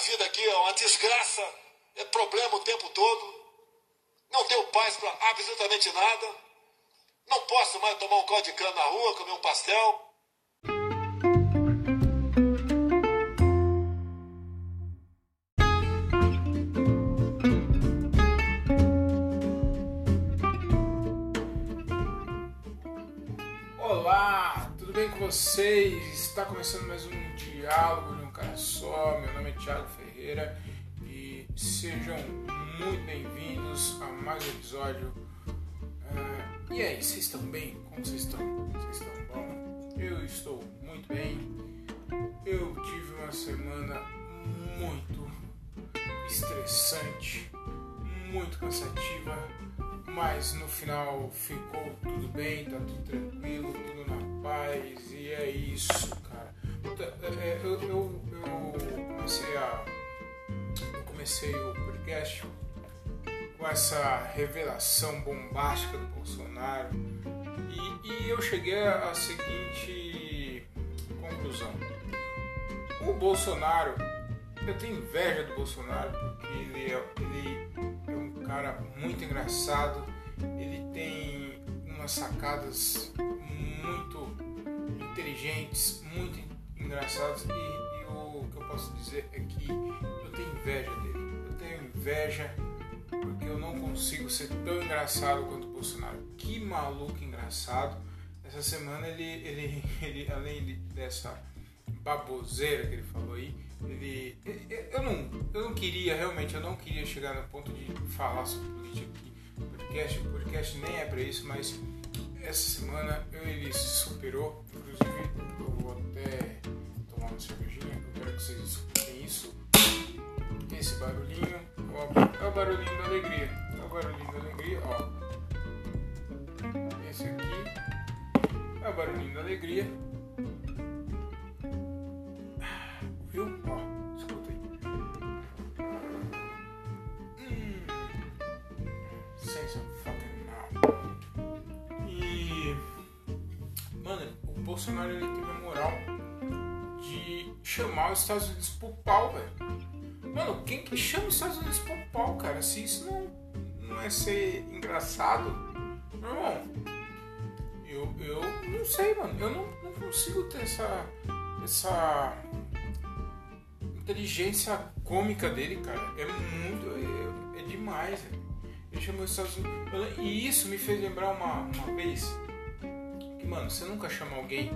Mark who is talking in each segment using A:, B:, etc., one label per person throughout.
A: vida aqui é uma desgraça, é problema o tempo todo. Não tenho paz para absolutamente nada. Não posso mais tomar um caldo de cana na rua, comer um pastel.
B: Olá, tudo bem com vocês? Está começando mais um diálogo um cara só. Meu nome é Thiago Ferreira e sejam muito bem-vindos a mais um episódio. Ah, e aí, vocês estão bem? Como vocês estão? Vocês estão bom? Eu estou muito bem. Eu tive uma semana muito estressante, muito cansativa, mas no final ficou tudo bem, tá tudo tranquilo, tudo na paz e é isso, cara. Puta, é, Eu, eu, eu comecei a. Eu comecei o podcast com essa revelação bombástica do Bolsonaro e, e eu cheguei à seguinte conclusão. O Bolsonaro, eu tenho inveja do Bolsonaro porque ele é, ele é um cara muito engraçado, ele tem umas sacadas muito inteligentes, muito engraçadas e, e o que eu posso dizer é que eu tenho inveja dele. Eu tenho inveja porque eu não consigo ser tão engraçado quanto o Bolsonaro. Que maluco engraçado. Essa semana ele, ele, ele além de- dessa baboseira que ele falou aí, ele, eu, não, eu não queria, realmente, eu não queria chegar no ponto de falar sobre política aqui podcast. Podcast nem é pra isso, mas essa semana ele se superou. Inclusive, eu vou até uma cervejinha. Eu quero que vocês escutem isso. Esse barulhinho, ó, é o barulhinho da alegria. É o barulhinho da alegria, ó. Esse aqui é o barulhinho da alegria. Viu? Ó, escuta aí. Hum. Now. E. Mano, o Bolsonaro ele teve a moral de chamar os Estados Unidos pro pau, velho. Mano, quem que chama os Estados Unidos pro pau, cara? Se isso não, não é ser engraçado, meu irmão, eu, eu não sei, mano. Eu não, não consigo ter essa. essa inteligência cômica dele, cara. É muito. É, é demais, velho. Ele chamou os Estados Unidos. E isso me fez lembrar uma, uma vez que, mano, você nunca chama alguém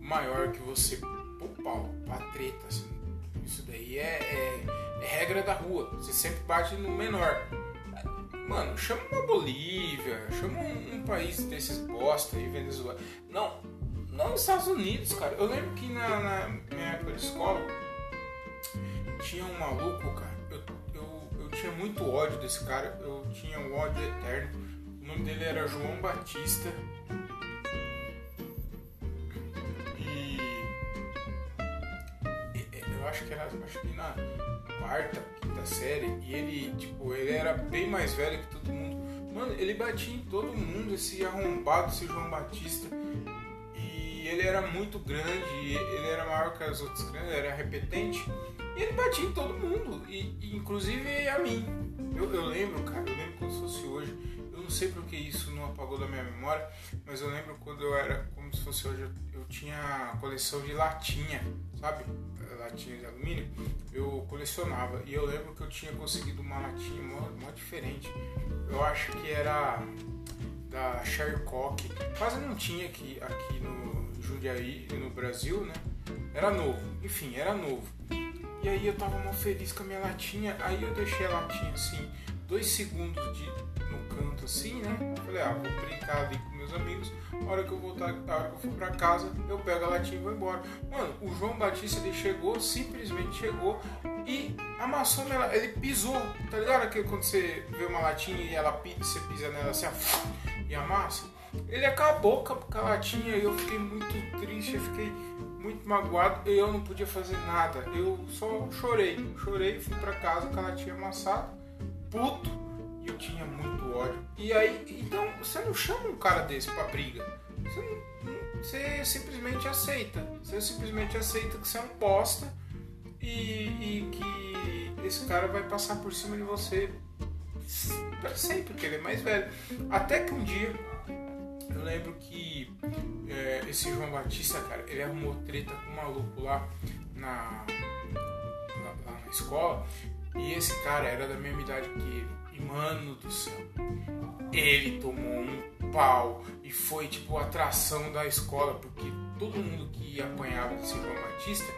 B: maior que você pau, pra treta, assim. Isso daí é, é- é regra da rua. Você sempre bate no menor. Mano, chama uma Bolívia, chama um, um país desses bosta aí, Venezuela. Não, não nos Estados Unidos, cara. Eu lembro que na, na minha época de escola tinha um maluco, cara. Eu, eu, eu tinha muito ódio desse cara. Eu tinha um ódio eterno. O nome dele era João Batista. Acho que na quarta, quinta série, e ele, tipo, ele era bem mais velho que todo mundo. Mano, ele batia em todo mundo, esse arrombado, esse João Batista. E ele era muito grande, ele era maior que as outras ele era repetente. E ele batia em todo mundo, e, e inclusive a mim. Eu, eu lembro, cara, eu lembro como se fosse hoje. Não sei porque isso não apagou da minha memória, mas eu lembro quando eu era, como se fosse hoje, eu, tinha coleção de latinha, sabe? Latinha de alumínio. Eu colecionava. E eu lembro que eu tinha conseguido uma latinha mó, mó diferente. Eu acho que era da Shercock. Quase não tinha aqui, aqui no Jundiaí, no Brasil, né? Era novo. Enfim, era novo. E aí eu tava mó feliz com a minha latinha. Aí eu deixei a latinha assim, dois segundos de, no canto assim, né? Falei, ah, vou brincar ali com meus amigos. A hora que eu voltar, a hora que eu for pra casa, eu pego a latinha e vou embora. Mano, o João Batista ele chegou, simplesmente chegou e amassou minha la- Ele pisou, tá ligado? Aquele quando você vê uma latinha e ela pi- você pisa nela assim, e amassa. Ele acabou com a, latinha e eu fiquei muito triste, eu fiquei muito magoado e eu não podia fazer nada. Eu só chorei, chorei, fui pra casa com a latinha amassada, puto, e eu tinha muito ódio. E aí, então, você não chama um cara desse pra briga. Você, não- você simplesmente aceita. Você simplesmente aceita que você é um bosta e, e que esse cara vai passar por cima de você para sempre, porque ele é mais velho. Até que um dia eu lembro que é, esse João Batista, cara, ele arrumou treta com um maluco lá na, lá, lá na escola. E esse cara era da mesma idade que ele. Mano do céu, ele tomou um pau e foi tipo atração da escola, porque todo mundo que apanhava desse João Batista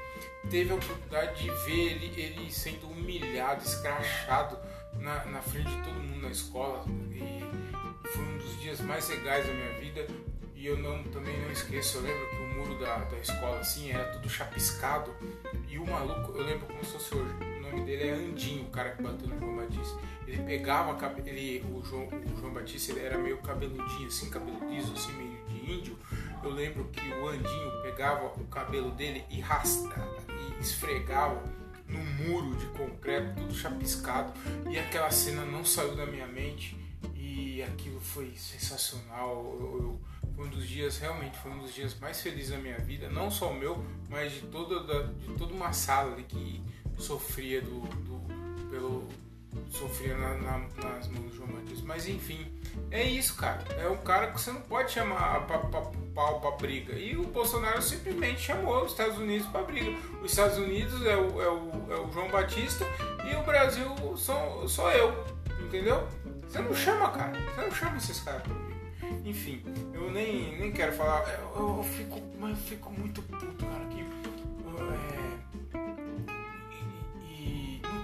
B: teve a oportunidade de ver ele, ele sendo humilhado, escrachado na, na frente de todo mundo na escola. E foi um dos dias mais legais da minha vida. E eu não, também não esqueço, eu lembro que o muro da, da escola assim era tudo chapiscado. E o maluco, eu lembro como se fosse hoje, nome dele é Andinho, o cara que bateu no João Batista. Ele pegava, ele, o, João, o João Batista ele era meio cabeludinho, assim, cabelo liso, assim, meio de índio. Eu lembro que o Andinho pegava o cabelo dele e, rasta, e esfregava no muro de concreto, tudo chapiscado. E aquela cena não saiu da minha mente e aquilo foi sensacional. Eu, eu, foi um dos dias, realmente, foi um dos dias mais felizes da minha vida, não só o meu, mas de toda, da, de toda uma sala ali que sofria do, do pelo sofria na, na, nas mãos do João Batista. Mas enfim, é isso, cara. É um cara que você não pode chamar pau para briga. E o Bolsonaro simplesmente chamou os Estados Unidos para briga. Os Estados Unidos é o, é, o, é o João Batista e o Brasil sou, sou eu. Entendeu? Você não chama, cara. Você não chama esses caras pra briga. Enfim, eu nem, nem quero falar. Eu, eu fico, eu fico muito puto, cara.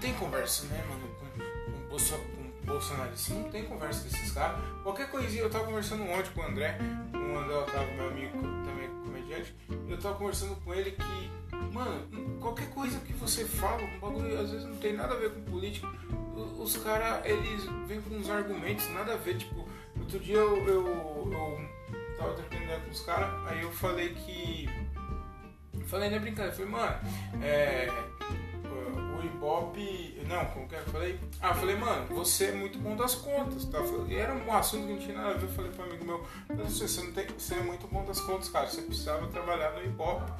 B: Tem conversa, né, mano? com bolsonaristas. Não tem conversa desses caras. Qualquer coisinha, eu tava conversando ontem com o André, o André Otávio, meu amigo, também é comediante, eu tava conversando com ele que, mano, qualquer coisa que você fala, um bagulho às vezes não tem nada a ver com política, os caras, eles vêm com uns argumentos, nada a ver, tipo, outro dia eu, eu, eu tava trocando ideia com os caras, aí eu falei que. Falei na brincadeira, falei, mano, é Ibope. Não, como que é eu falei? Ah, eu falei, mano, você é muito bom das contas, tá? E era um assunto que não tinha nada a ver. Eu falei um amigo meu, você, você, não tem, você é muito bom das contas, cara. Você precisava trabalhar no Ibope.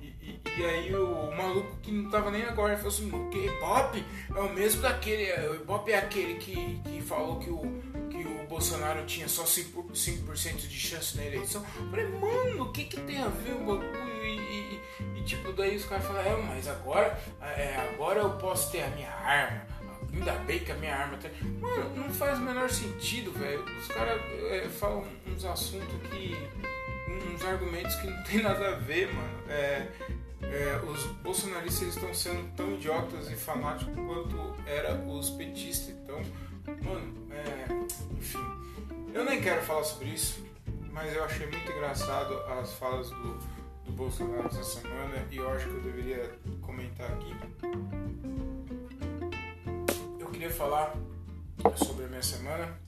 B: E, e, aí o, maluco que não tava nem agora, falou assim, o que? Ibope? É o mesmo daquele. O Ibope é aquele que, que falou que o, que o Bolsonaro tinha só 5%, 5 de chance na eleição. Eu falei, mano, o que, que tem a ver o bagulho? Tipo, daí os caras falam, é, mas agora, é, agora eu posso ter a minha arma. Ainda bem que a minha arma tá. Mano, não faz o menor sentido, velho. Os caras é, falam uns assuntos que. uns argumentos que não tem nada a ver, mano. É, é, os bolsonaristas estão sendo tão idiotas e fanáticos quanto eram os petistas. Então, mano, é, enfim. Eu nem quero falar sobre isso, mas eu achei muito engraçado as falas do do Bolsonaro essa semana e eu acho que eu deveria comentar aqui. Eu queria falar sobre a minha semana.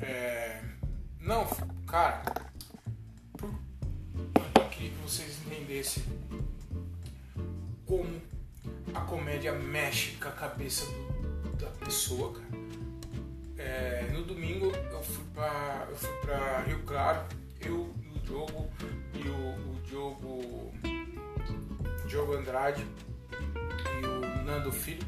B: É... Não, cara, por... eu queria que vocês entendessem como a comédia mexe com a cabeça do, da pessoa, cara. É, no domingo eu fui pra, eu fui pra Rio Claro, eu no jogo e o, o Diogo, Diogo Andrade e o Nando Filho.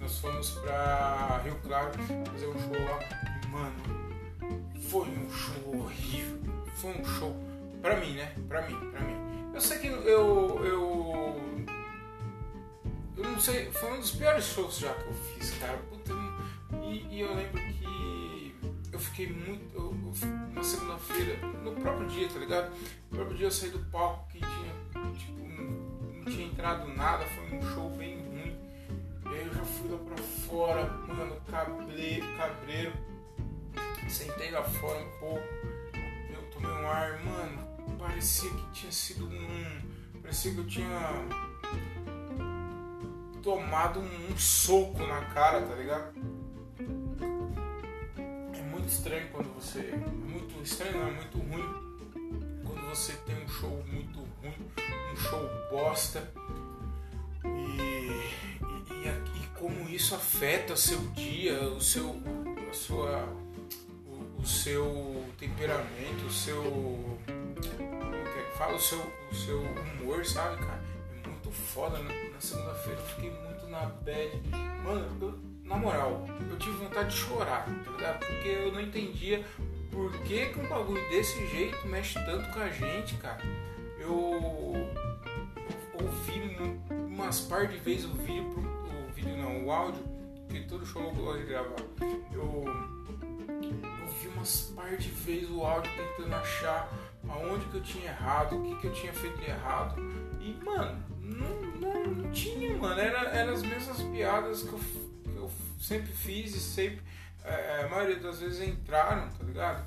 B: Nós fomos pra Rio Claro fazer um show lá. E, mano, foi um show horrível. Foi um show. Pra mim, né? Pra mim, pra mim. Eu sei que eu. Eu, eu não sei. Foi um dos piores shows já que eu fiz, cara. Puta, e, e eu lembro que eu fiquei muito. Eu, na segunda-feira, no próprio dia, tá ligado? No próprio dia eu saí do palco que tinha, tipo, não, não tinha entrado nada, foi um show bem ruim. E aí eu já fui lá pra fora, mano, cabreiro, cabreiro. Sentei lá fora um pouco, eu tomei um ar, mano, parecia que tinha sido um. Parecia que eu tinha tomado um, um soco na cara, tá ligado? Estranho quando você. Muito estranho, não é muito ruim. Quando você tem um show muito ruim, um show bosta. E, e, e, e como isso afeta seu dia, o seu. a sua. o, o seu temperamento, o seu. como é que fala? O seu, o seu humor, sabe, cara? É muito foda na, na segunda-feira eu fiquei muito na bad. Mano, eu, na moral, eu tive vontade de chorar, tá ligado? Porque eu não entendia por que, que um bagulho desse jeito mexe tanto com a gente, cara. Eu, eu ouvi umas par de vezes o vídeo, o vídeo não, o áudio, que todo show eu gosto de gravar. Eu ouvi umas par de vezes o áudio tentando achar aonde que eu tinha errado, o que, que eu tinha feito de errado. E, mano, não, não, não tinha, mano. Era, eram as mesmas piadas eu, que eu sempre fiz e sempre. É, a maioria das vezes entraram, tá ligado?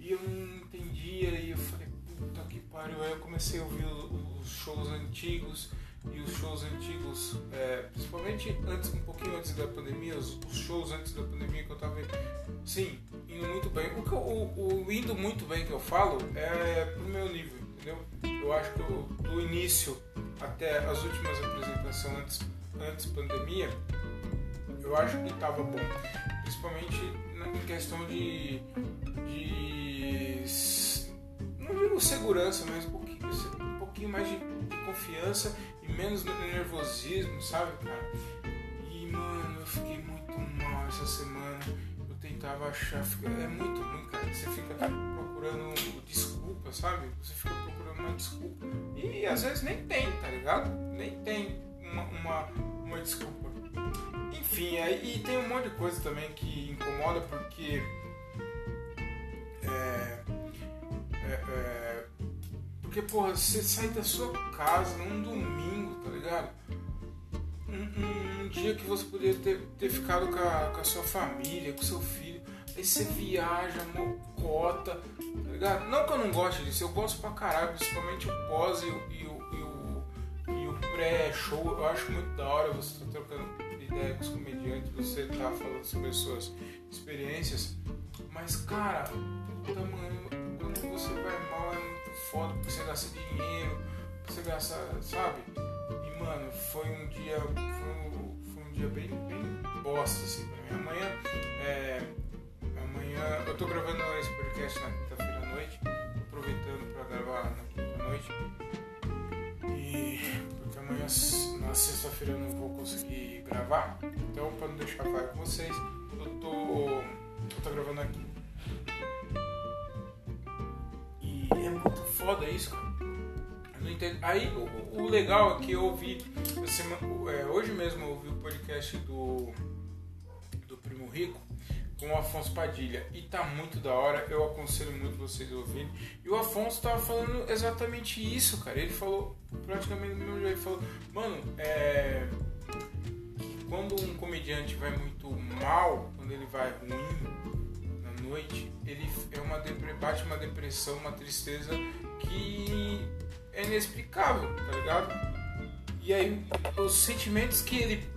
B: E eu não entendia e eu falei, puta que pariu. Aí eu comecei a ouvir os, shows antigos e os shows antigos, é, principalmente antes, um pouquinho antes da pandemia, os, os, shows antes da pandemia que eu tava, sim, indo muito bem. O, o, o indo muito bem que eu falo é pro meu nível, entendeu? Eu acho que eu, do início até as últimas apresentações antes, antes pandemia, eu acho que tava bom, principalmente em questão de, de não digo segurança, mas um pouquinho, um pouquinho mais de, de confiança menos nervosismo, sabe, cara? E, mano, eu fiquei muito mal essa semana. Eu tentava achar. É muito ruim, cara. Você fica procurando desculpa, sabe? Você fica procurando uma desculpa. E às vezes nem tem, tá ligado? Nem tem uma, uma, uma desculpa. Enfim, aí e tem um monte de coisa também que incomoda porque. É, é, é, porque, porra, você sai da sua casa num domingo, tá ligado? Um, um dia que você poderia ter, ter ficado com a, com a, sua família, com seu filho. Aí você viaja, mocota, tá ligado? Não que eu não goste disso, eu gosto pra caralho, principalmente o pós e, e, e o, e o pré-show. Eu acho muito da hora você tá trocando ideia com os comediantes, você tá falando sobre as suas experiências. Mas, cara, puta, mano, quando você vai mal é foda porque você gasta dinheiro, você gasta, sabe? E mano, foi um dia. Foi um, foi um dia bem, bem bosta assim pra mim. Amanhã. É, amanhã. Eu tô gravando esse podcast na quinta-feira à noite. Aproveitando pra gravar na quinta-noite. E porque amanhã na sexta-feira eu não vou conseguir gravar. Então pra não deixar claro com vocês, eu tô. Eu tô gravando aqui é muito foda isso, cara. Eu não entendo. Aí o, o legal é que eu ouvi. é, hoje mesmo eu ouvi o podcast do, do Primo Rico com o Afonso Padilha. E tá muito da hora, eu aconselho muito vocês ouvirem. E o Afonso tava falando exatamente isso, cara. Ele falou praticamente do mesmo jeito. Ele falou, mano, é. Quando um comediante vai muito mal, quando ele vai ruim, noite, ele é uma bate uma depressão, uma tristeza que é inexplicável, tá ligado? E aí os sentimentos que ele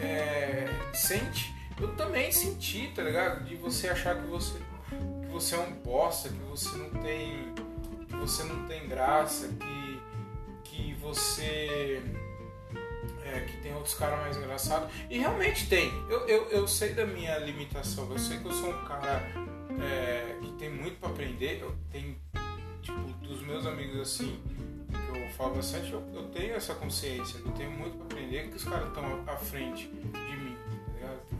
B: é, sente, eu também senti, tá ligado? De você achar que você que você é um bosta, que você não tem que você não tem graça, que que você é, que tem outros caras mais engraçados. E realmente tem. Eu, eu, eu sei da minha limitação. Eu sei que eu sou um cara é, que tem muito para aprender. Eu tenho, tipo, dos meus amigos assim, que eu falo bastante, eu, eu tenho essa consciência, eu tenho muito para aprender que os caras estão à frente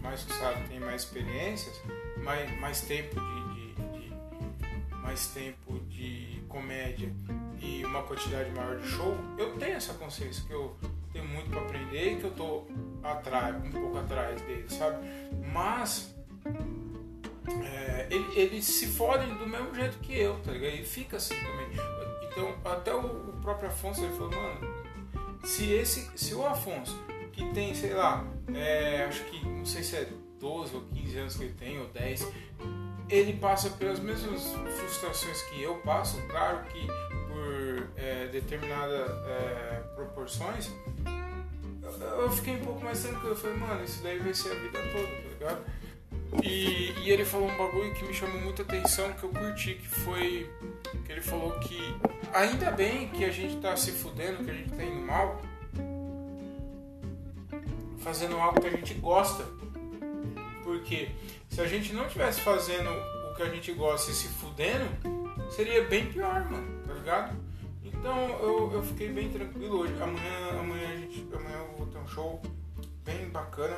B: Mais que sabe, tem mais experiências, mais, mais tempo de, de, de, mais tempo de comédia e uma quantidade maior de show, eu tenho essa consciência que eu tenho muito para aprender e que eu tô atrás, um pouco atrás dele, sabe? Mas é, eles ele se fodem do mesmo jeito que eu, tá ligado? E fica assim também. Então, até o, o, próprio Afonso ele falou, mano, se esse, se o Afonso, que tem, sei lá, é, acho que, não sei se é 12 ou 15 anos que ele tem, ou 10, ele passa pelas mesmas frustrações que eu passo, claro que por é, determinadas é, proporções, eu, fiquei um pouco mais tranquilo. Eu falei, mano, isso daí vai ser a vida toda, tá ligado? E, e, ele falou um bagulho que me chamou muita atenção, que eu curti, que foi que ele falou que ainda bem que a gente tá se fudendo, que a gente tá indo mal, fazendo algo que a gente gosta. Porque se a gente não tivesse fazendo o que a gente gosta e se fudendo, seria bem pior, mano, tá ligado? Então eu, eu fiquei bem tranquilo hoje. Amanhã, amanhã, a gente, amanhã eu vou ter show bem bacana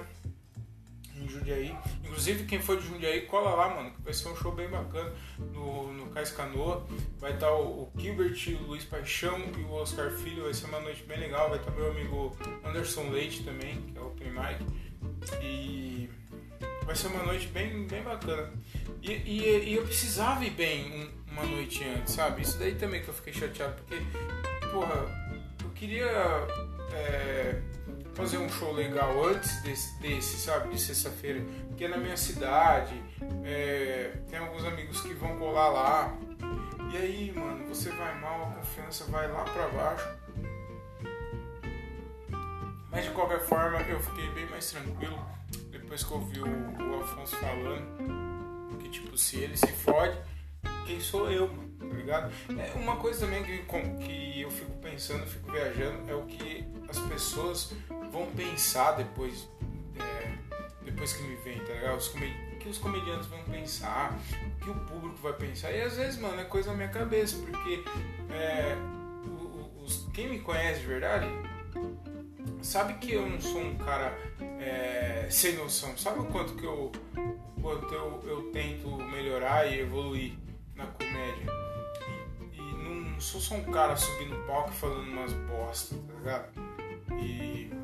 B: em Jundiaí. Inclusive, quem for de Jundiaí, cola lá, mano, que vai ser um show bem bacana no, no Cais Canoa. Vai estar tá o, o Gilbert, o Luiz Paixão e o Oscar Filho. Vai ser uma noite bem legal. Vai estar tá meu amigo Anderson Leite também, que é o Open Mic. E vai ser uma noite bem, bem bacana. E, e, e eu precisava ir bem um, uma noite antes, sabe? Isso daí também que eu fiquei chateado, porque, porra, eu queria. É, fazer um show legal antes desse, desse sabe, de sexta-feira, que é na minha cidade, é, tem alguns amigos que vão colar lá. E aí, mano, você vai mal, a confiança vai lá pra baixo. Mas de qualquer forma, eu fiquei bem mais tranquilo depois que eu ouvi o, o Afonso falando que, tipo, se ele se fode, quem sou eu, mano? tá ligado? É uma coisa também que, que eu fico pensando, fico viajando, é o que as pessoas vão pensar depois, é, depois que me vem, tá ligado? Os o que os comediantes vão pensar, o que o público vai pensar. E às vezes, mano, é coisa na minha cabeça, porque é, os, quem me conhece de verdade sabe que eu não sou um cara é, sem noção. Sabe o quanto que eu, quanto eu, eu tento melhorar e evoluir na comédia? sou só um cara subindo palco e falando umas bosta, tá ligado? E, e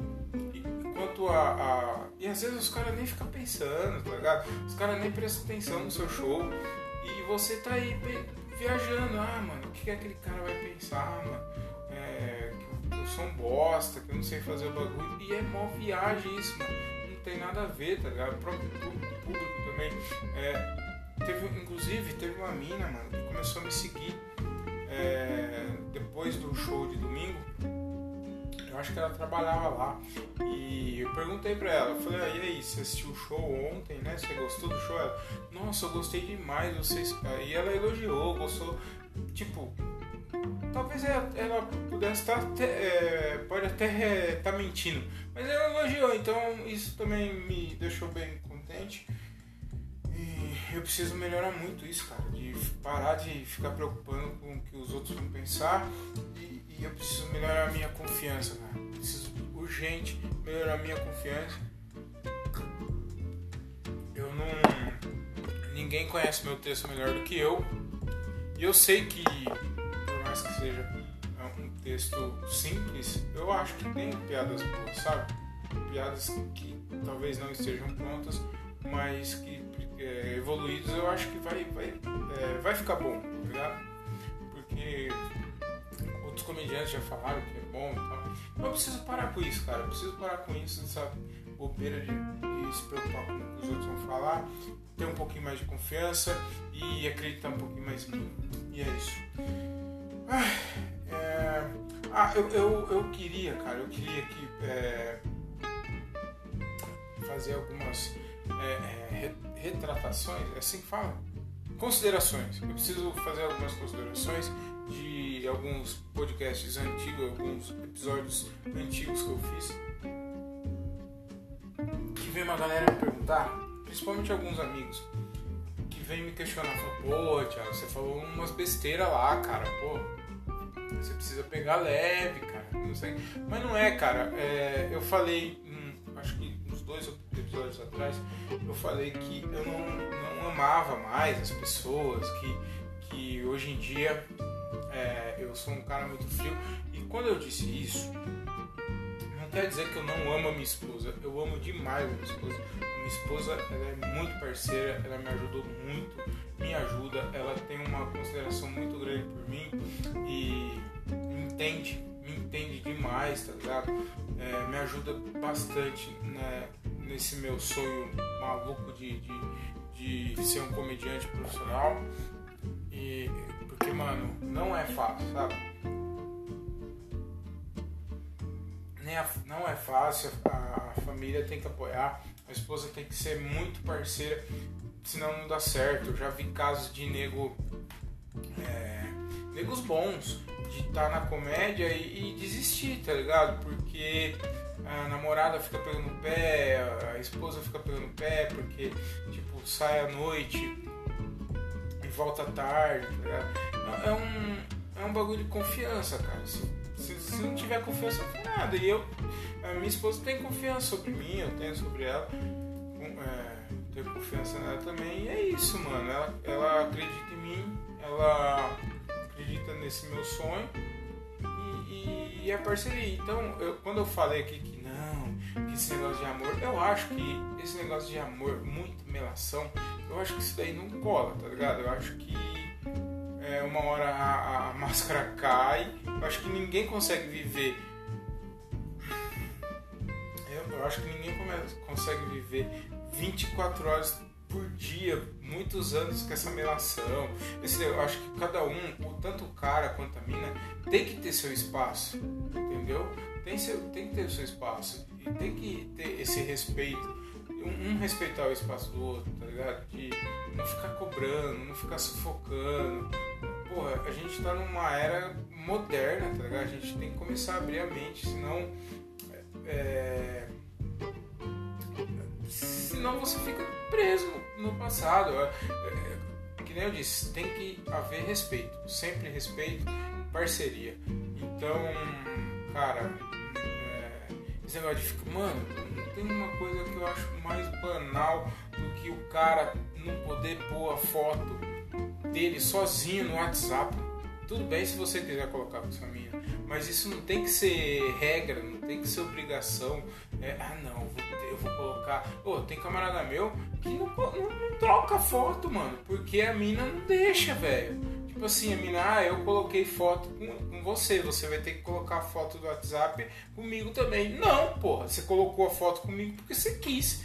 B: a, a, E às vezes os caras nem ficam pensando, tá ligado? Os caras nem prestam atenção no seu show e você tá aí viajando. Ah, mano, o que, que aquele cara vai pensar, mano? É, que eu sou um bosta, que eu não sei fazer o bagulho. E é mó viagem isso, mano. Não tem nada a ver, tá ligado? O próprio público também. É, teve, inclusive, teve uma mina, mano, que começou a me seguir é, depois do show de domingo, acho que ela trabalhava lá. E eu perguntei pra ela, falei, ah, e aí, você assistiu o show ontem, né? Você gostou do show? Ela, Nossa, eu gostei demais, vocês. E ela elogiou, gostou. Tipo, talvez ela, pudesse estar até, é, pode até estar tá mentindo, mas ela elogiou, então isso também me deixou bem contente eu preciso melhorar muito isso, cara. De parar de ficar preocupando com o que os outros vão pensar. E, eu preciso melhorar a minha confiança, cara. Preciso urgente melhorar a minha confiança. Eu não. Ninguém conhece meu texto melhor do que eu. E eu sei que, por mais que seja um texto simples, eu acho que tem piadas boas, sabe? Piadas que talvez não estejam prontas, mas que é, evoluídos, eu acho que vai, vai, é, vai ficar bom, tá ligado? Porque outros comediantes já falaram que é bom e tal. Eu preciso parar com isso, cara. Eu preciso parar com isso, essa bobeira de, de se preocupar com o que os outros vão falar, ter um pouquinho mais de confiança e acreditar um pouquinho mais em mim. E é isso. Ah, é... ah eu, eu, eu queria, cara, eu queria que é... fazer algumas é, é retratações, é assim que fala? Considerações. Eu preciso fazer algumas considerações de alguns podcasts antigos, alguns episódios antigos que eu fiz. Que vem uma galera me perguntar, principalmente alguns amigos, que vem me questionar, pô, Thiago, você falou umas besteiras lá, cara, pô, você precisa pegar leve, cara, não sei. Mas não é, cara, é, eu falei, hum, acho que uns dois episódios atrás, eu falei que eu não, não amava mais as pessoas, que, que hoje em dia é, eu sou um cara muito frio. E quando eu disse isso, não quer dizer que eu não amo a minha esposa. Eu amo demais a minha esposa. A minha esposa ela é muito parceira, ela me ajudou muito, me ajuda, ela tem uma consideração muito grande por mim e entende, me entende demais, tá ligado? É, me ajuda bastante né, nesse meu sonho maluco de, de, de ser um comediante profissional. E porque, mano, não é fácil, sabe? Nem não é fácil, a, família tem que apoiar, a esposa tem que ser muito parceira, senão não dá certo. Eu já vi casos de nego. É, negos bons de estar tá na comédia e, e desistir, tá ligado? Porque a namorada fica pegando pé, a esposa fica pegando pé, porque, tipo, sai à noite volta tarde, tá? É um, é um bagulho de confiança, cara. Se, Se, se não tiver confiança, não tem nada. E eu, a minha esposa tem confiança sobre mim, eu tenho sobre ela. É, tenho confiança nela também. E é isso, mano. Ela, ela acredita em mim, ela acredita nesse meu sonho. E, e, e a parceria. Então, eu, quando eu falei aqui que não, esse negócio de amor, eu acho que esse negócio de amor, muita melação, eu acho que isso daí não cola, tá ligado? Eu acho que é, uma hora a, a, máscara cai. Eu acho que ninguém consegue viver. Eu, eu acho que ninguém consegue viver 24 horas por dia, muitos anos com essa melação. Esse, eu acho que cada um, tanto o cara quanto a mina, tem que ter seu espaço, entendeu? Tem, seu, tem que ter seu espaço tem que ter esse respeito. Um, um respeitar o espaço do outro, tá ligado? De não ficar cobrando, não ficar sufocando. Porra, a gente tá numa era moderna, tá ligado? A gente tem que começar a abrir a mente, senão. É, senão você fica preso no passado. É, é, que nem eu disse, tem que haver respeito, sempre respeito, parceria. Então, cara, é, esse negócio de ficar, mano, tem uma coisa que eu acho mais banal do que o cara não poder pôr a foto dele sozinho no WhatsApp. Tudo bem se você quiser colocar com sua mina, mas isso não tem que ser regra, não tem que ser obrigação. É, ah, não, eu vou colocar. Pô, tem camarada meu que não, não, não troca foto, mano, porque a mina não deixa, velho. Tipo assim, a mina, ah, eu coloquei foto com, com você, você vai ter que colocar a foto do WhatsApp comigo também. Não, porra, você colocou a foto comigo porque você quis.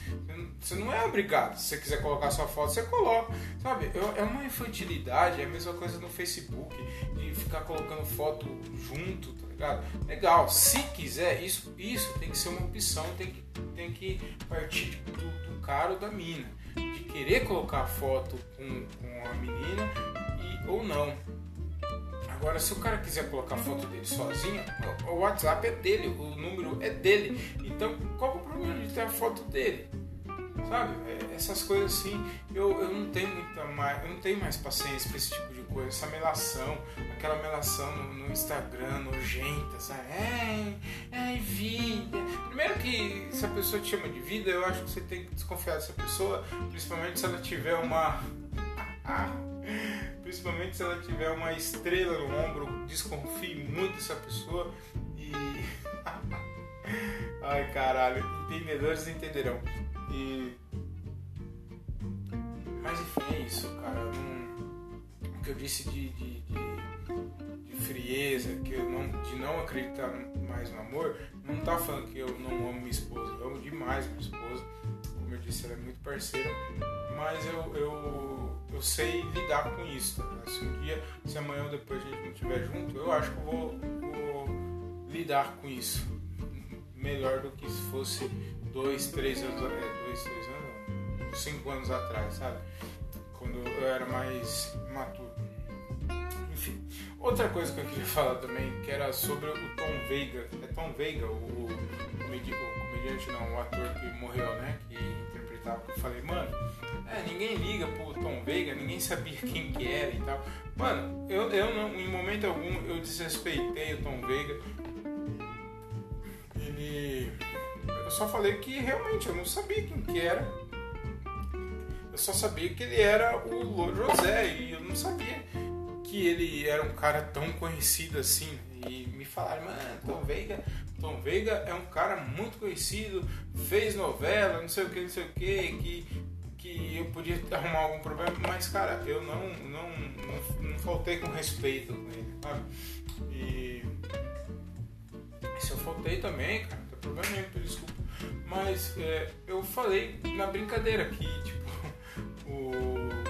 B: Você não é obrigado. Se você quiser colocar sua foto, você coloca. Sabe? É uma infantilidade, é a mesma coisa no Facebook, de ficar colocando foto junto, tá ligado? Legal, se quiser, isso, isso tem que ser uma opção, tem que, tem que partir do, do cara ou da mina. De querer colocar foto com, com a menina ou não. Agora, se o cara quiser colocar a foto dele sozinho, o WhatsApp é dele, o número é dele. Então, qual é o problema de ter a foto dele? Sabe? É, essas coisas assim, eu, eu não tenho muita mais, eu não tenho mais paciência para esse tipo de coisa, essa melação, aquela melação no, no Instagram nojenta, sabe? É, é vida. Primeiro que se a pessoa te chama de vida, eu acho que você tem que desconfiar dessa pessoa, principalmente se ela tiver uma Principalmente se ela tiver uma estrela no ombro, desconfie muito dessa pessoa e. Ai caralho, entendedores entenderão. E. Mas enfim, é isso, cara. o que eu disse de, de, de, de, frieza, que não, de não acreditar mais no amor, não tá falando que eu não amo minha esposa. Eu amo demais minha esposa. Como eu disse, ela é muito parceira. Mas eu, eu eu sei lidar com isso. Tá? Se um dia, se amanhã ou depois a gente não estiver junto, eu acho que eu vou, vou, lidar com isso melhor do que se fosse dois, três anos, é, dois, três anos, cinco anos atrás, sabe? Quando eu era mais maturo. Enfim, outra coisa que eu queria falar também, que era sobre o Tom Veiga. É Tom Veiga, o, o, o comediante, não, o ator que morreu, né? Que interpretava. Eu falei, mano é, ninguém liga pro Tom Veiga, ninguém sabia quem que era e tal. Mano, eu, eu não, em momento algum eu desrespeitei o Tom Veiga. Ele. Eu só falei que realmente eu não sabia quem que era. Eu só sabia que ele era o José e eu não sabia que ele era um cara tão conhecido assim. E me falaram, mano, Tom Veiga, Tom Veiga é um cara muito conhecido, fez novela, não sei o que, não sei o que, que que eu podia arrumar algum problema, mas cara, eu não, não, não, não faltei com respeito com ele, sabe? E se eu faltei também, cara, não tem problema nenhum, desculpa. Mas é, eu falei na brincadeira que, tipo, o...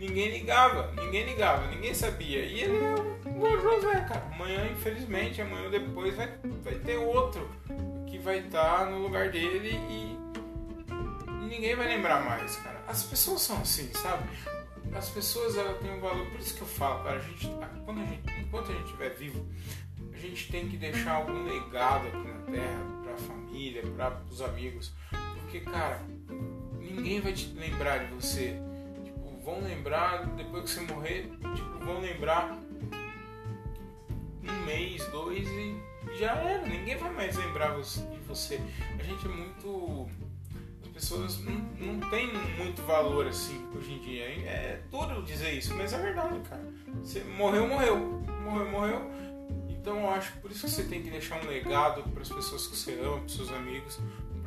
B: ninguém ligava, ninguém ligava, ninguém sabia. E ele é o José, cara. Amanhã, infelizmente, amanhã depois vai, vai ter outro que vai estar no lugar dele e ninguém vai lembrar mais, cara. As pessoas são assim, sabe? As pessoas têm um valor, por isso que eu falo, cara, a gente, quando a gente, enquanto a gente estiver vivo, a gente tem que deixar algum legado aqui na Terra, pra família, para os amigos, porque, cara, ninguém vai te lembrar de você. Vão lembrar depois que você morrer, tipo, vão lembrar um mês, dois e já era. Ninguém vai mais lembrar de você. A gente é muito. As pessoas não, não têm muito valor assim hoje em dia. É duro dizer isso, mas é verdade, cara. Você morreu, morreu. Morreu, morreu. Então eu acho por isso que você tem que deixar um legado para as pessoas que você ama, para seus amigos,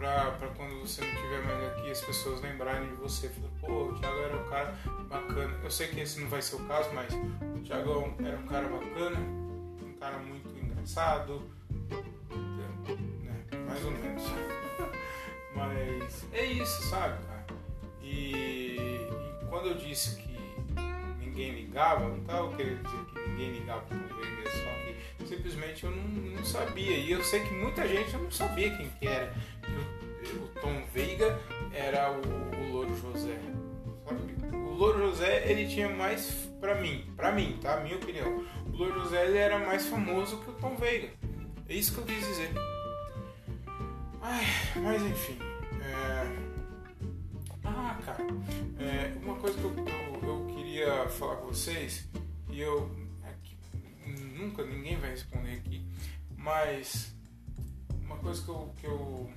B: para quando você não estiver mais aqui as pessoas lembrarem de você. Falando, pô, o Thiago era um cara bacana. Eu sei que esse não vai ser o caso, mas o Thiago era um cara bacana, um cara muito engraçado, né? mais ou menos. mas é isso, sabe, cara? E, e, quando eu disse que ninguém ligava, não estava querendo dizer que ninguém ligava para o Wenger, só que simplesmente eu não, não, sabia. E eu sei que muita gente não sabia quem que era o, Tom Veiga era o, o Louro José. O Louro José ele tinha mais para mim, para mim, tá? Minha opinião. O Louro José ele era mais famoso que o Tom Veiga. É isso que eu quis dizer. Ai, mas enfim. É... Ah, cara. É, uma coisa que eu, eu, eu, queria falar com vocês e eu é nunca ninguém vai responder aqui, mas uma coisa que eu, que eu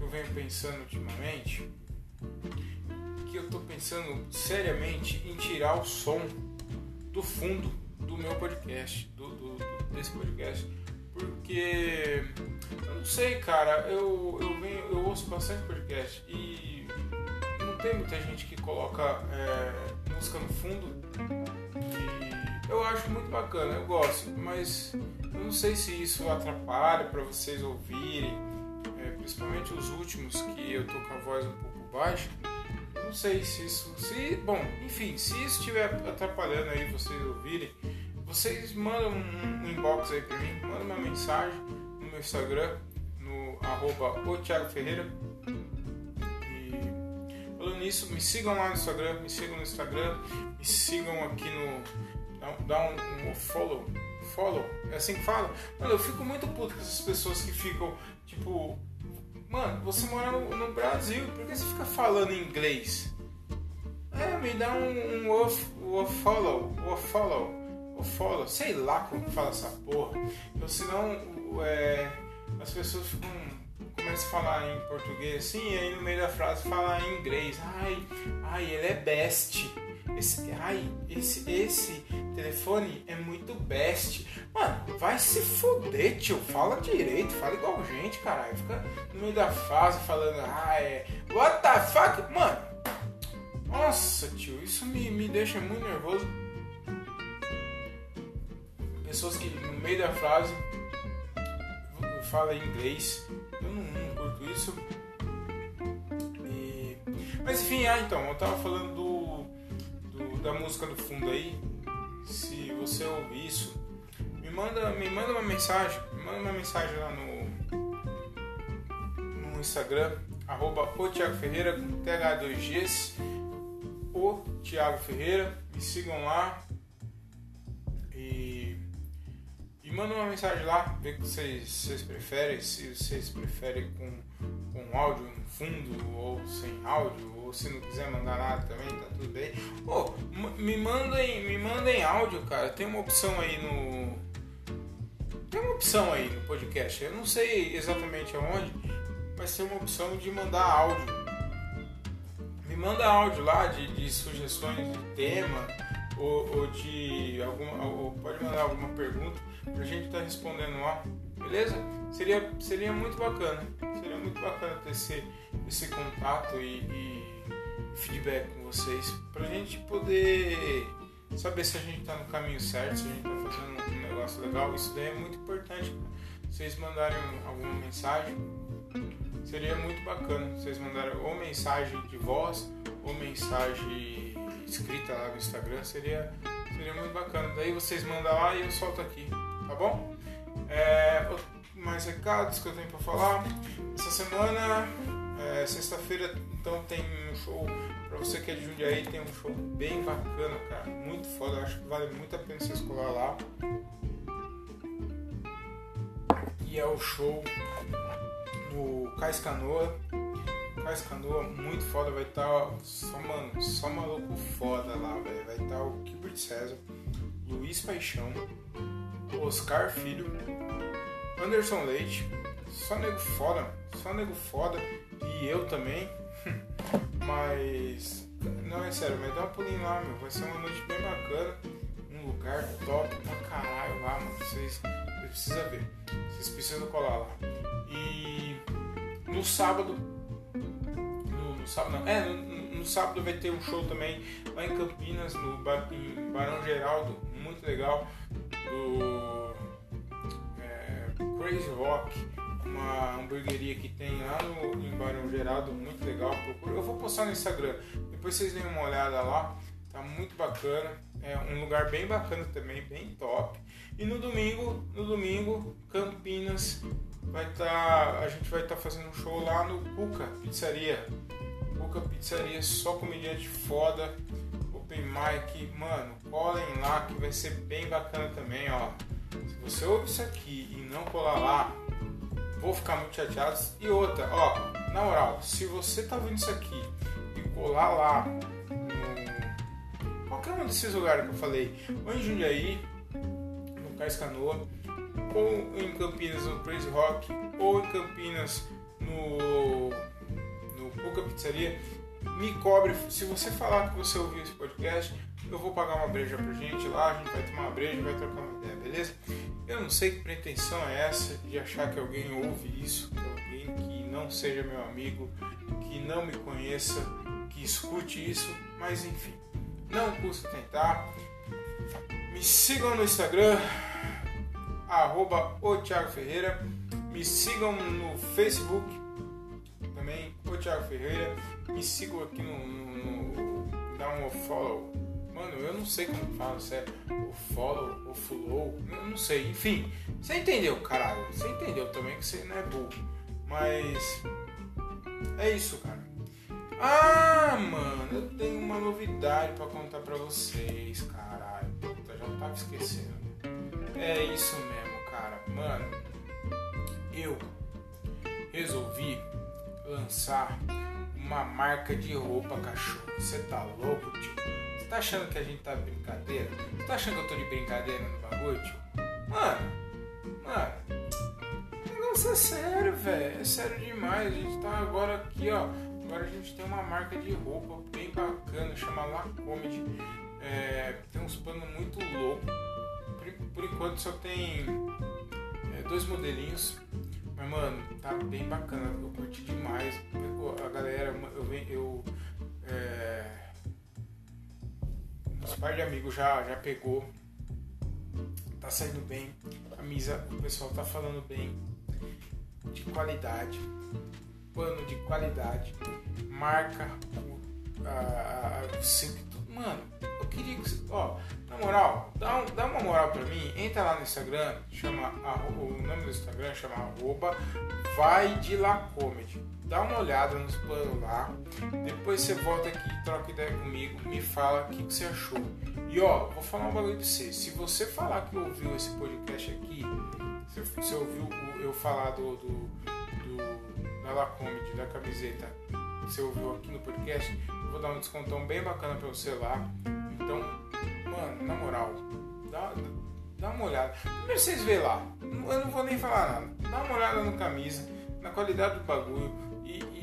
B: eu venho pensando ultimamente, que eu estou pensando seriamente em tirar o som do fundo do meu podcast, do, do, do, desse podcast, porque eu não sei, cara, eu, eu, venho, eu ouço bastante podcast e não tem muita gente que coloca é, música no fundo e eu acho muito bacana, eu gosto, mas eu não sei se isso atrapalha para vocês ouvirem é, principalmente os últimos que eu tô com a voz um pouco baixa. Não sei se isso. Se, bom, enfim, se isso estiver atrapalhando aí vocês ouvirem, vocês mandam um, um inbox aí pra mim, mandam uma mensagem no meu Instagram, no arroba o Thiago Ferreira. Falando nisso, me sigam lá no Instagram, me sigam no Instagram, me sigam aqui no. Dá, um, um follow follow, é assim que fala? Mano, eu fico muito puto com essas pessoas que ficam, tipo, Mano, você mora no, no Brasil, por que você fica falando inglês? É, me dá um, um off follow, off follow, off follow, sei lá como fala essa porra. Então, senão é, as pessoas ficam, começam a falar em português assim, e aí no meio da frase falar em inglês. Ai, ai, ele é best. Esse, ai, esse, esse telefone é muito best. Mano, vai se foder, tio. Fala direito, fala igual gente, caralho. Fica no meio da frase falando, ah, é. What the fuck? Mano, nossa, tio, isso me, me deixa muito nervoso. Pessoas que no meio da frase falam inglês. Eu não, não curto isso. E... Mas enfim, ah, então, eu tava falando do, do, da música do fundo aí. Se você ouvir isso, manda, me manda uma mensagem, me manda uma mensagem lá no, no Instagram, arroba o Thiago Ferreira com TH2Gs, o Thiago Ferreira, me sigam lá e, manda uma mensagem lá, ver o que vocês, vocês preferem, se vocês preferem com, com áudio no fundo ou sem áudio, ou se não quiser mandar nada também, tá tudo bem. Oh, me mandem, me mandem áudio, cara. Tem uma opção aí no, tem uma opção aí no podcast, eu não sei exatamente aonde, mas tem uma opção de mandar áudio. Me manda áudio lá de, de sugestões de tema ou, ou, de alguma. Ou pode mandar alguma pergunta pra gente estar tá respondendo lá, beleza? Seria, seria muito bacana. Seria muito bacana ter esse, esse contato e, e feedback com vocês pra gente poder saber se a gente está no caminho certo, se a gente está fazendo um negócio legal. Isso daí é muito importante. Vocês mandarem alguma mensagem, seria muito bacana. Vocês mandarem ou mensagem de voz ou mensagem escrita lá no Instagram, seria, seria muito bacana. Daí vocês mandam lá e eu solto aqui, tá bom? É, mais recados que eu tenho para falar. Essa semana, é, sexta-feira, então tem um show Pra você que é de Jundiaí, tem um show bem bacana, cara. Muito foda. Acho que vale muito a pena você escolar lá. E é o show no Cais Canoa. Cais Canoa, muito foda. Vai estar tá, só, mano, só maluco foda lá, velho. Vai estar tá o Kibert César, Luiz Paixão, Oscar Filho, Anderson Leite, só nego foda, só nego foda, e eu também. mas, não é sério, mas dá um pulinho lá, meu, vai ser uma noite bem bacana, um lugar top pra caralho lá, mano, vocês, vocês precisam ver, vocês precisam colar lá. E no sábado, no, no sábado não, é, no, no, sábado vai ter um show também lá em Campinas, no Barão Geraldo, muito legal, do é, Crazy Rock, uma hamburgueria que tem lá no, em Barão Geraldo, muito legal. Eu vou postar no Instagram, depois vocês deem uma olhada lá, tá muito bacana. É um lugar bem bacana também, bem top. E no domingo, no domingo, Campinas vai estar, tá, a gente vai estar tá fazendo um show lá no Cuca Pizzaria. Cuca Pizzaria, só comediante foda, open mic, mano, colhem lá que vai ser bem bacana também, ó. Se você ouve isso aqui e não colar lá, vou ficar muito chateado. E outra, ó, na moral, se você tá vendo isso aqui e colar lá qualquer um desses lugares que eu falei, ou em Jundiaí, no Cais Canoa, ou em Campinas no Crazy Rock, ou em Campinas no no Cuca Pizzaria, me cobre. Se você falar que você ouviu esse podcast, eu vou pagar uma breja pra gente lá, a gente vai tomar uma breja, vai trocar uma ideia, beleza? Eu não sei que pretensão é essa de achar que alguém ouve isso, que alguém que não seja meu amigo, que não me conheça, que escute isso, mas enfim, não custa tentar. Me sigam no Instagram, arroba o Thiago Ferreira. Me sigam no Facebook, Thiago Ferreira. Me sigam aqui no, no, no dá um follow Mano, eu não sei como fala, se é o follow ou follow, eu não sei. Enfim, você entendeu, caralho. Você entendeu também que você não é burro. Mas é isso, cara. Ah, mano, eu tenho uma novidade para contar para vocês, caralho. Puta, já tava esquecendo. É isso mesmo, cara. Mano, eu resolvi lançar uma marca de roupa cachorro. Você tá louco, tio? tá achando que a gente tá de brincadeira? Você tá achando que eu tô de brincadeira no bagulho, tio? Mano, mano, o negócio é sério, velho. É sério demais. A gente tá agora aqui, ó. Agora a gente tem uma marca de roupa bem bacana, chama La Comedy. É, tem uns panos muito loucos. Por, por, enquanto só tem é, dois modelinhos. Mas, mano, tá bem bacana. Eu curti demais. A galera, eu, eu, eu é, uns par de amigos já, já pegou. Tá saindo bem. Camisa, o pessoal tá falando bem. De qualidade. Pano de qualidade. Marca o, a, a, o. Mano, eu queria que você. Ó, na moral, dá, um, dá uma moral pra mim. Entra lá no Instagram, chama. O nome do Instagram chama arroba vai de la comedy dá uma olhada nos planos lá, depois você volta aqui, troca ideia comigo, me fala o que, que, você achou. E ó, vou falar um bagulho pra você. Se você falar que ouviu esse podcast aqui, se você ouviu eu falar do, do, do da La Comedy, da camiseta, você ouviu aqui no podcast, eu vou dar um descontão bem bacana pra você lá. Então, mano, na moral, dá, dá uma olhada. Primeiro vocês vê lá, eu não vou nem falar nada. Dá uma olhada no camisa, na qualidade do bagulho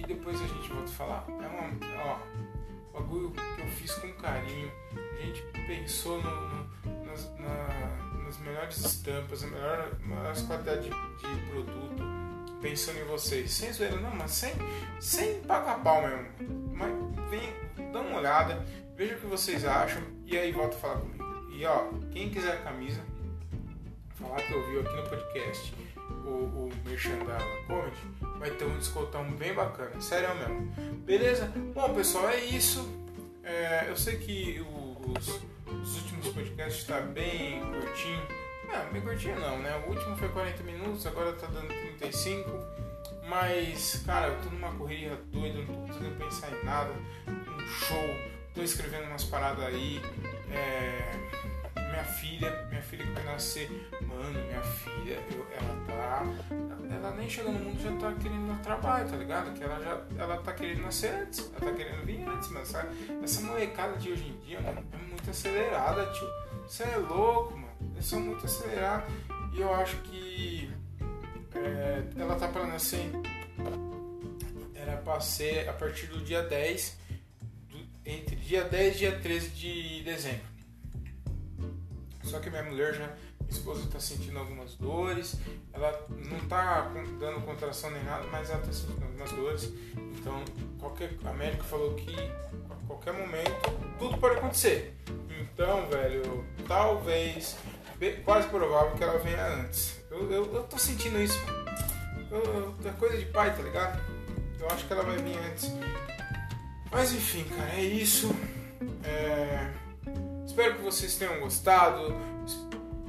B: depois a gente volta a falar. É uma, ó, bagulho que eu fiz com carinho. A gente pensou no, no, nas, na, nas melhores estampas, as melhor, melhores qualidades de, de, produto, pensando em vocês. Sem zoeira, não, mas sem, sem pagar pau mesmo. Mas vem, dá uma olhada, veja o que vocês acham e aí volta a falar comigo. E ó, quem quiser a camisa, falar que ouviu aqui no podcast o, o Merchan da vai ter um descontão bem bacana, sério mesmo. Beleza? Bom, pessoal, é isso. É, eu sei que os, os últimos podcasts está bem curtinho. Não, bem curtinho não, né? O último foi 40 minutos, agora tá dando 35. Mas, cara, eu tô numa correria doida, não tô conseguindo pensar em nada. Um show, tô escrevendo umas paradas aí. É minha filha, minha filha que vai nascer, mano, minha filha, eu, ela tá. Ela nem chegou no mundo já tá querendo dar trabalho, tá ligado? Que ela já. Ela tá querendo nascer antes, ela tá querendo vir antes, mas sabe? Essa molecada de hoje em dia, mano, é muito acelerada, tio. Você é louco, mano. são muito acelerados e eu acho que é, ela tá para nascer. Era para ser a partir do dia 10, do, entre dia 10 e dia 13 de dezembro. Só que minha mulher já minha esposa está sentindo algumas dores, ela não está dando contração nem nada, mas ela está sentindo algumas dores. Então, qualquer, a médica falou que a qualquer momento tudo pode acontecer. Então, velho, talvez, quase provável que ela venha antes. Eu, eu, eu tô sentindo isso, eu, eu, é coisa de pai, tá ligado? Eu acho que ela vai vir antes. Mas enfim, cara, é isso. É... Espero que vocês tenham gostado.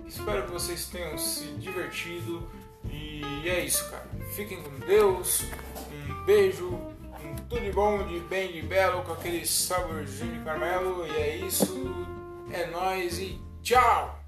B: Espero que vocês tenham se divertido. E é isso, cara. Fiquem com Deus. Um beijo. Um tudo de bom, de bem, de belo, com aquele saborzinho de caramelo. E é isso. É nóis e tchau!